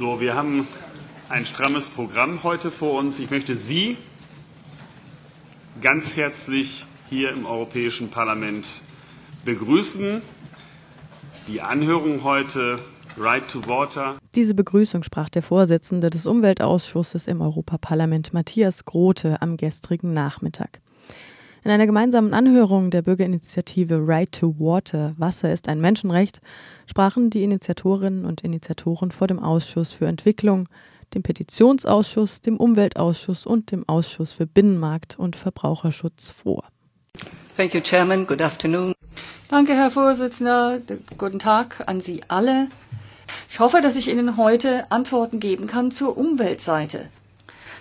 So, wir haben ein strammes Programm heute vor uns. Ich möchte Sie ganz herzlich hier im Europäischen Parlament begrüßen. Die Anhörung heute Right to Water. Diese Begrüßung sprach der Vorsitzende des Umweltausschusses im Europaparlament Matthias Grote am gestrigen Nachmittag. In einer gemeinsamen Anhörung der Bürgerinitiative Right to Water Wasser ist ein Menschenrecht sprachen die Initiatorinnen und Initiatoren vor dem Ausschuss für Entwicklung, dem Petitionsausschuss, dem Umweltausschuss und dem Ausschuss für Binnenmarkt und Verbraucherschutz vor. Thank you, Chairman. Good afternoon. Danke, Herr Vorsitzender. Guten Tag an Sie alle. Ich hoffe, dass ich Ihnen heute Antworten geben kann zur Umweltseite.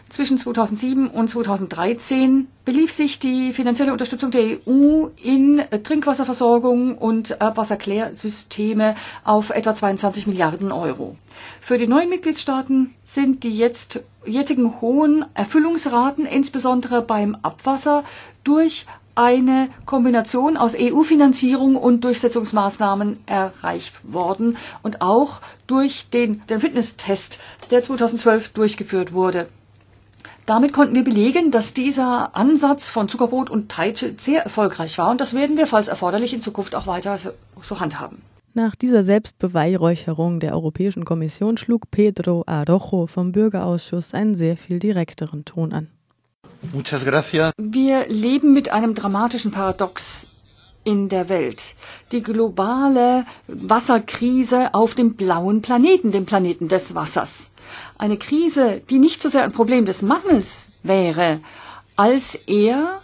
Zwischen 2007 und 2013 belief sich die finanzielle Unterstützung der EU in Trinkwasserversorgung und Abwasserklärsysteme auf etwa 22 Milliarden Euro. Für die neuen Mitgliedstaaten sind die jetzt, jetzigen hohen Erfüllungsraten insbesondere beim Abwasser durch eine Kombination aus EU-Finanzierung und Durchsetzungsmaßnahmen erreicht worden und auch durch den, den Fitnesstest, der 2012 durchgeführt wurde. Damit konnten wir belegen, dass dieser Ansatz von Zuckerbrot und Teitsche sehr erfolgreich war und das werden wir, falls erforderlich, in Zukunft auch weiter so, so handhaben. Nach dieser Selbstbeweihräucherung der Europäischen Kommission schlug Pedro Arojo vom Bürgerausschuss einen sehr viel direkteren Ton an. Muchas gracias. Wir leben mit einem dramatischen Paradox in der Welt. Die globale Wasserkrise auf dem blauen Planeten, dem Planeten des Wassers. Eine Krise, die nicht so sehr ein Problem des Mangels wäre, als eher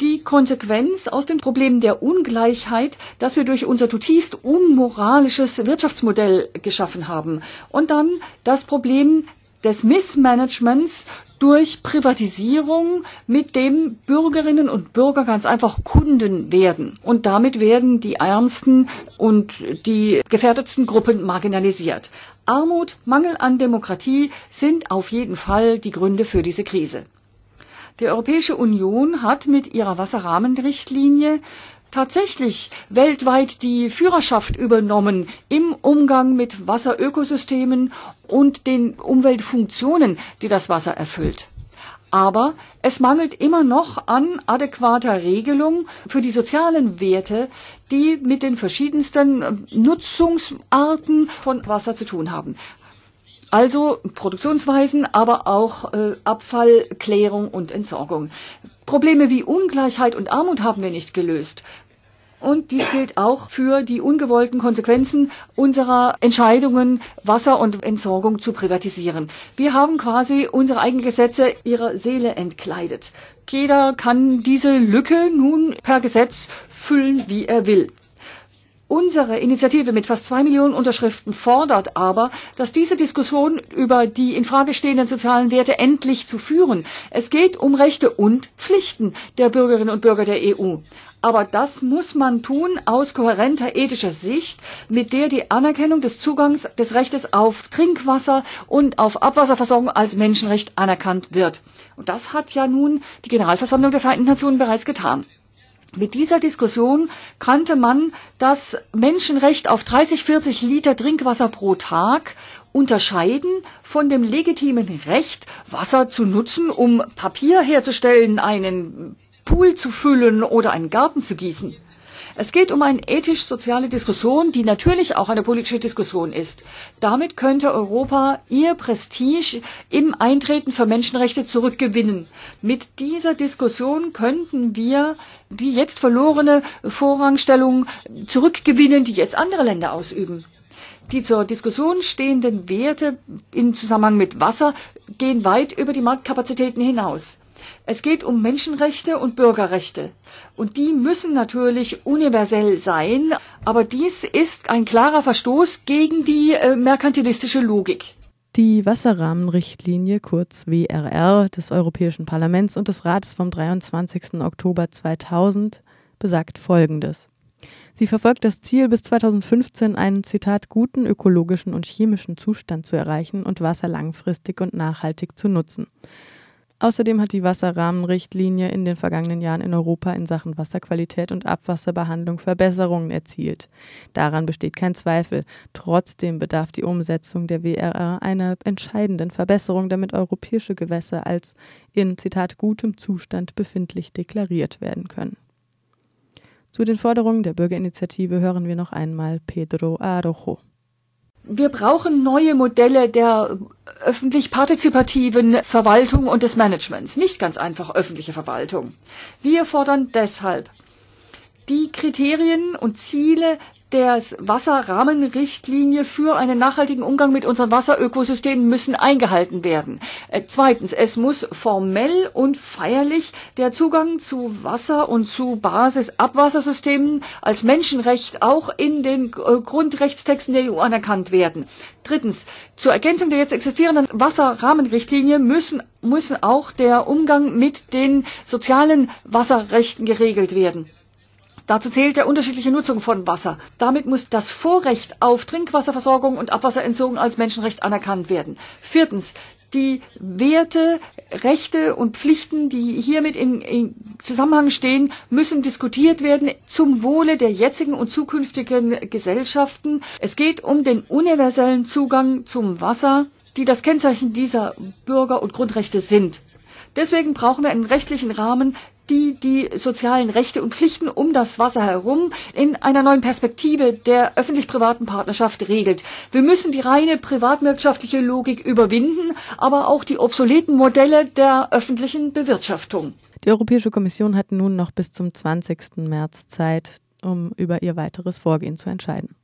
die Konsequenz aus den Problemen der Ungleichheit, das wir durch unser zutiefst unmoralisches Wirtschaftsmodell geschaffen haben. Und dann das Problem des Missmanagements durch Privatisierung, mit dem Bürgerinnen und Bürger ganz einfach Kunden werden. Und damit werden die ärmsten und die gefährdetsten Gruppen marginalisiert. Armut, Mangel an Demokratie sind auf jeden Fall die Gründe für diese Krise. Die Europäische Union hat mit ihrer Wasserrahmenrichtlinie tatsächlich weltweit die Führerschaft übernommen im Umgang mit Wasserökosystemen und den Umweltfunktionen, die das Wasser erfüllt. Aber es mangelt immer noch an adäquater Regelung für die sozialen Werte, die mit den verschiedensten Nutzungsarten von Wasser zu tun haben. Also Produktionsweisen, aber auch äh, Abfallklärung und Entsorgung. Probleme wie Ungleichheit und Armut haben wir nicht gelöst. Und dies gilt auch für die ungewollten Konsequenzen unserer Entscheidungen, Wasser und Entsorgung zu privatisieren. Wir haben quasi unsere eigenen Gesetze ihrer Seele entkleidet. Jeder kann diese Lücke nun per Gesetz füllen, wie er will. Unsere Initiative mit fast zwei Millionen Unterschriften fordert aber, dass diese Diskussion über die in Frage stehenden sozialen Werte endlich zu führen. Es geht um Rechte und Pflichten der Bürgerinnen und Bürger der EU. Aber das muss man tun aus kohärenter ethischer Sicht, mit der die Anerkennung des Zugangs des Rechtes auf Trinkwasser und auf Abwasserversorgung als Menschenrecht anerkannt wird. Und das hat ja nun die Generalversammlung der Vereinten Nationen bereits getan. Mit dieser Diskussion kannte man das Menschenrecht auf 30, 40 Liter Trinkwasser pro Tag unterscheiden von dem legitimen Recht, Wasser zu nutzen, um Papier herzustellen, einen Pool zu füllen oder einen Garten zu gießen. Es geht um eine ethisch-soziale Diskussion, die natürlich auch eine politische Diskussion ist. Damit könnte Europa ihr Prestige im Eintreten für Menschenrechte zurückgewinnen. Mit dieser Diskussion könnten wir die jetzt verlorene Vorrangstellung zurückgewinnen, die jetzt andere Länder ausüben. Die zur Diskussion stehenden Werte im Zusammenhang mit Wasser gehen weit über die Marktkapazitäten hinaus. Es geht um Menschenrechte und Bürgerrechte. Und die müssen natürlich universell sein, aber dies ist ein klarer Verstoß gegen die äh, merkantilistische Logik. Die Wasserrahmenrichtlinie, kurz WRR, des Europäischen Parlaments und des Rates vom 23. Oktober 2000 besagt Folgendes. Sie verfolgt das Ziel, bis 2015 einen, Zitat, guten ökologischen und chemischen Zustand zu erreichen und Wasser langfristig und nachhaltig zu nutzen. Außerdem hat die Wasserrahmenrichtlinie in den vergangenen Jahren in Europa in Sachen Wasserqualität und Abwasserbehandlung Verbesserungen erzielt. Daran besteht kein Zweifel. Trotzdem bedarf die Umsetzung der WRR einer entscheidenden Verbesserung, damit europäische Gewässer als in Zitat gutem Zustand befindlich deklariert werden können. Zu den Forderungen der Bürgerinitiative hören wir noch einmal Pedro Arojo. Wir brauchen neue Modelle der öffentlich-partizipativen Verwaltung und des Managements. Nicht ganz einfach öffentliche Verwaltung. Wir fordern deshalb die Kriterien und Ziele der Wasserrahmenrichtlinie für einen nachhaltigen Umgang mit unseren Wasserökosystemen müssen eingehalten werden. Äh, zweitens, es muss formell und feierlich der Zugang zu Wasser und zu Basisabwassersystemen als Menschenrecht auch in den äh, Grundrechtstexten der EU anerkannt werden. Drittens, zur Ergänzung der jetzt existierenden Wasserrahmenrichtlinie müssen, müssen auch der Umgang mit den sozialen Wasserrechten geregelt werden. Dazu zählt der unterschiedliche Nutzung von Wasser. Damit muss das Vorrecht auf Trinkwasserversorgung und Abwasserentsorgung als Menschenrecht anerkannt werden. Viertens, die Werte, Rechte und Pflichten, die hiermit in, in, Zusammenhang stehen, müssen diskutiert werden zum Wohle der jetzigen und zukünftigen Gesellschaften. Es geht um den universellen Zugang zum Wasser, die das Kennzeichen dieser Bürger- und Grundrechte sind. Deswegen brauchen wir einen rechtlichen Rahmen, die die sozialen Rechte und Pflichten um das Wasser herum in einer neuen Perspektive der öffentlich-privaten Partnerschaft regelt. Wir müssen die reine privatwirtschaftliche Logik überwinden, aber auch die obsoleten Modelle der öffentlichen Bewirtschaftung. Die Europäische Kommission hat nun noch bis zum 20. März Zeit, um über ihr weiteres Vorgehen zu entscheiden.